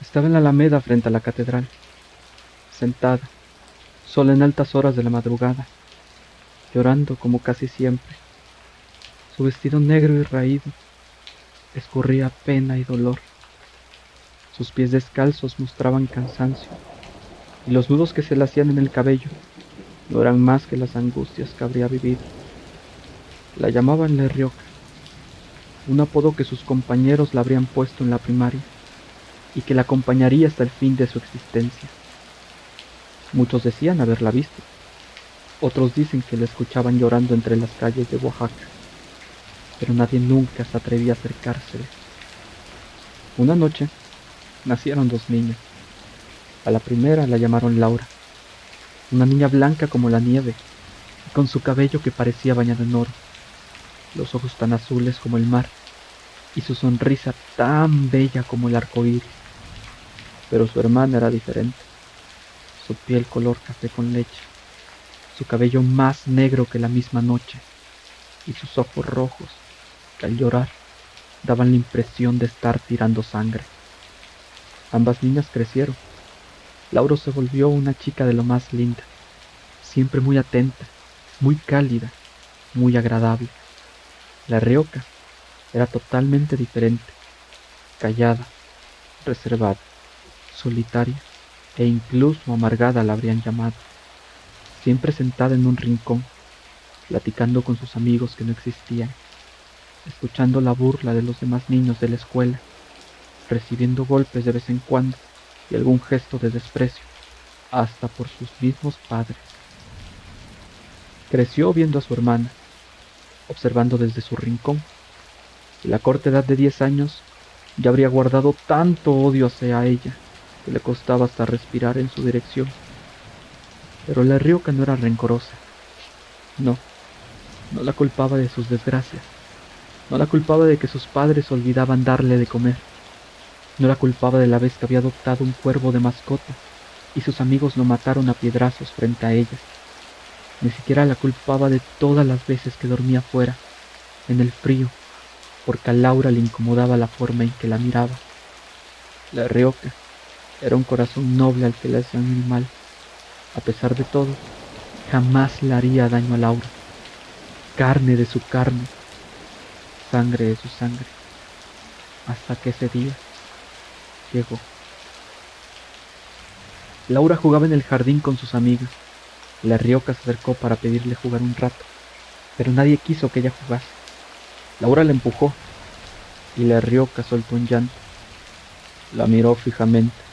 Estaba en la alameda frente a la catedral, sentada, sola en altas horas de la madrugada, llorando como casi siempre. Su vestido negro y raído escurría pena y dolor. Sus pies descalzos mostraban cansancio, y los nudos que se le hacían en el cabello no eran más que las angustias que habría vivido. La llamaban La Rioca, un apodo que sus compañeros la habrían puesto en la primaria y que la acompañaría hasta el fin de su existencia. Muchos decían haberla visto, otros dicen que la escuchaban llorando entre las calles de Oaxaca, pero nadie nunca se atrevía a acercársele. Una noche nacieron dos niñas. A la primera la llamaron Laura, una niña blanca como la nieve, y con su cabello que parecía bañado en oro, los ojos tan azules como el mar, y su sonrisa tan bella como el arco iris. Pero su hermana era diferente. Su piel color café con leche, su cabello más negro que la misma noche, y sus ojos rojos, que al llorar daban la impresión de estar tirando sangre. Ambas niñas crecieron. Lauro se volvió una chica de lo más linda, siempre muy atenta, muy cálida, muy agradable. La Rioca era totalmente diferente, callada, reservada, solitaria e incluso amargada la habrían llamado, siempre sentada en un rincón, platicando con sus amigos que no existían, escuchando la burla de los demás niños de la escuela, recibiendo golpes de vez en cuando y algún gesto de desprecio, hasta por sus mismos padres. Creció viendo a su hermana, observando desde su rincón. Y la corta edad de diez años ya habría guardado tanto odio hacia ella le costaba hasta respirar en su dirección. Pero la Rioca no era rencorosa. No, no la culpaba de sus desgracias. No la culpaba de que sus padres olvidaban darle de comer. No la culpaba de la vez que había adoptado un cuervo de mascota y sus amigos lo mataron a piedrazos frente a ella. Ni siquiera la culpaba de todas las veces que dormía fuera, en el frío, porque a Laura le incomodaba la forma en que la miraba. La Rioca era un corazón noble al que le hacían el mal. A pesar de todo, jamás le haría daño a Laura. Carne de su carne, sangre de su sangre. Hasta que ese día llegó. Laura jugaba en el jardín con sus amigas. La Rioca se acercó para pedirle jugar un rato, pero nadie quiso que ella jugase. Laura la empujó y la Rioca soltó un llanto. La miró fijamente.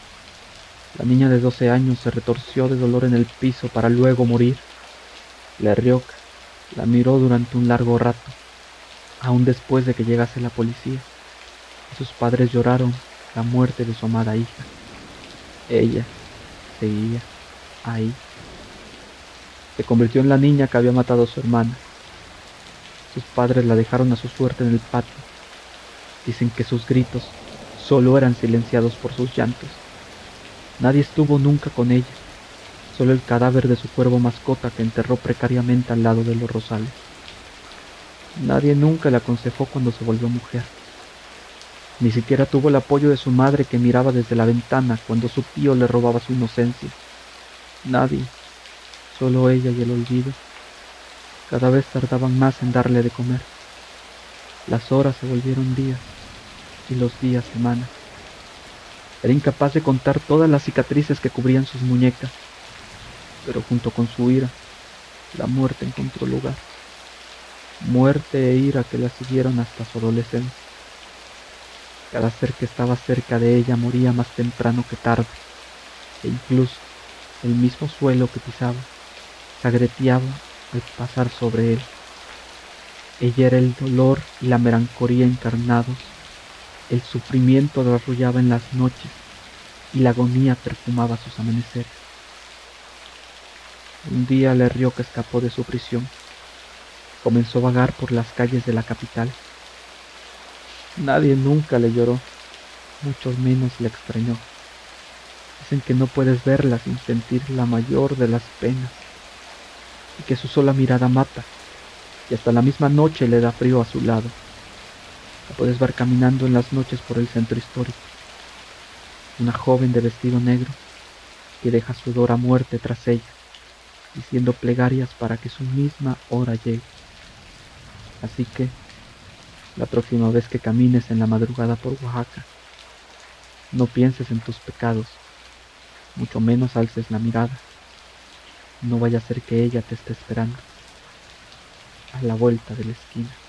La niña de doce años se retorció de dolor en el piso para luego morir. La Rioca la miró durante un largo rato, aún después de que llegase la policía. sus padres lloraron la muerte de su amada hija. Ella seguía ahí se convirtió en la niña que había matado a su hermana. Sus padres la dejaron a su suerte en el patio. Dicen que sus gritos solo eran silenciados por sus llantos. Nadie estuvo nunca con ella, solo el cadáver de su cuervo mascota que enterró precariamente al lado de los rosales. Nadie nunca la aconsejó cuando se volvió mujer. Ni siquiera tuvo el apoyo de su madre que miraba desde la ventana cuando su tío le robaba su inocencia. Nadie, Solo ella y el olvido. Cada vez tardaban más en darle de comer. Las horas se volvieron días y los días semanas. Era incapaz de contar todas las cicatrices que cubrían sus muñecas, pero junto con su ira, la muerte encontró lugar. Muerte e ira que la siguieron hasta su adolescencia. Cada ser que estaba cerca de ella moría más temprano que tarde, e incluso el mismo suelo que pisaba agreteaba al pasar sobre él. Ella era el dolor y la melancolía encarnados, el sufrimiento la arrullaba en las noches y la agonía perfumaba sus amaneceres. Un día le rió que escapó de su prisión. Comenzó a vagar por las calles de la capital. Nadie nunca le lloró, mucho menos le extrañó. Dicen que no puedes verla sin sentir la mayor de las penas y que su sola mirada mata, y hasta la misma noche le da frío a su lado. La puedes ver caminando en las noches por el centro histórico. una joven de vestido negro que deja su dolor a muerte tras ella, diciendo plegarias para que su misma hora llegue. Así que, la próxima vez que camines en la madrugada por Oaxaca, no pienses en tus pecados, mucho menos alces la mirada. No vaya a ser que ella te esté esperando a la vuelta de la esquina.